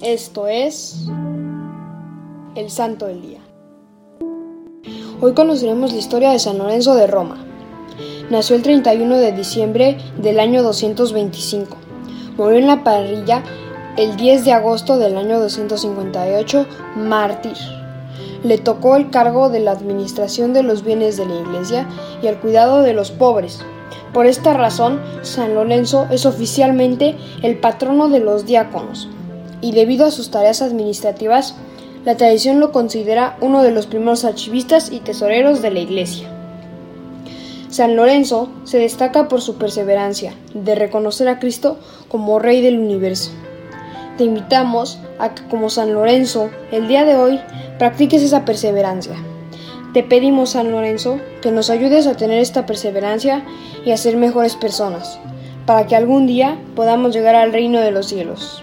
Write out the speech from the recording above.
Esto es el Santo del Día. Hoy conoceremos la historia de San Lorenzo de Roma. Nació el 31 de diciembre del año 225. Murió en la parrilla el 10 de agosto del año 258, mártir. Le tocó el cargo de la administración de los bienes de la Iglesia y el cuidado de los pobres. Por esta razón, San Lorenzo es oficialmente el patrono de los diáconos, y debido a sus tareas administrativas, la tradición lo considera uno de los primeros archivistas y tesoreros de la Iglesia. San Lorenzo se destaca por su perseverancia de reconocer a Cristo como Rey del universo. Te invitamos a que como San Lorenzo, el día de hoy, practiques esa perseverancia. Te pedimos, San Lorenzo, que nos ayudes a tener esta perseverancia y a ser mejores personas, para que algún día podamos llegar al reino de los cielos.